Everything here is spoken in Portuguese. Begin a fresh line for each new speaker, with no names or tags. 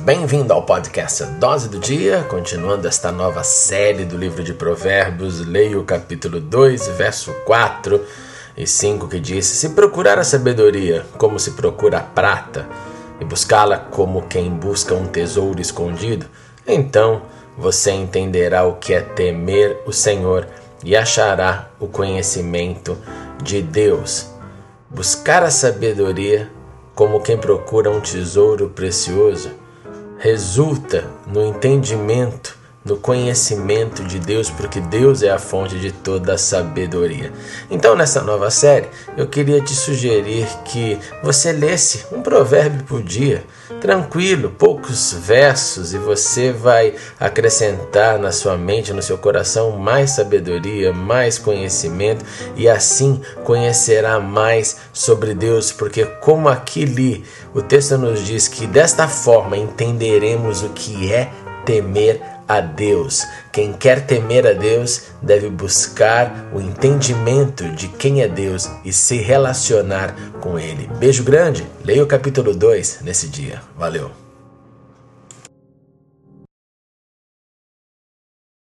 Bem-vindo ao podcast Dose do Dia, continuando esta nova série do livro de Provérbios. Leio o capítulo 2, verso 4 e 5 que diz: Se procurar a sabedoria como se procura a prata, e buscá-la como quem busca um tesouro escondido, então você entenderá o que é temer o Senhor e achará o conhecimento de Deus. Buscar a sabedoria como quem procura um tesouro precioso resulta no entendimento, no conhecimento de Deus, porque Deus é a fonte de toda a sabedoria. Então, nessa nova série, eu queria te sugerir que você lesse um provérbio por dia tranquilo, poucos versos, e você vai acrescentar na sua mente, no seu coração, mais sabedoria, mais conhecimento, e assim conhecerá mais sobre Deus, porque, como aqui li, o texto nos diz que desta forma entenderemos o que é temer a Deus. Quem quer temer a Deus deve buscar o entendimento de quem é Deus e se relacionar com Ele. Beijo grande, leia o capítulo 2 nesse dia. Valeu!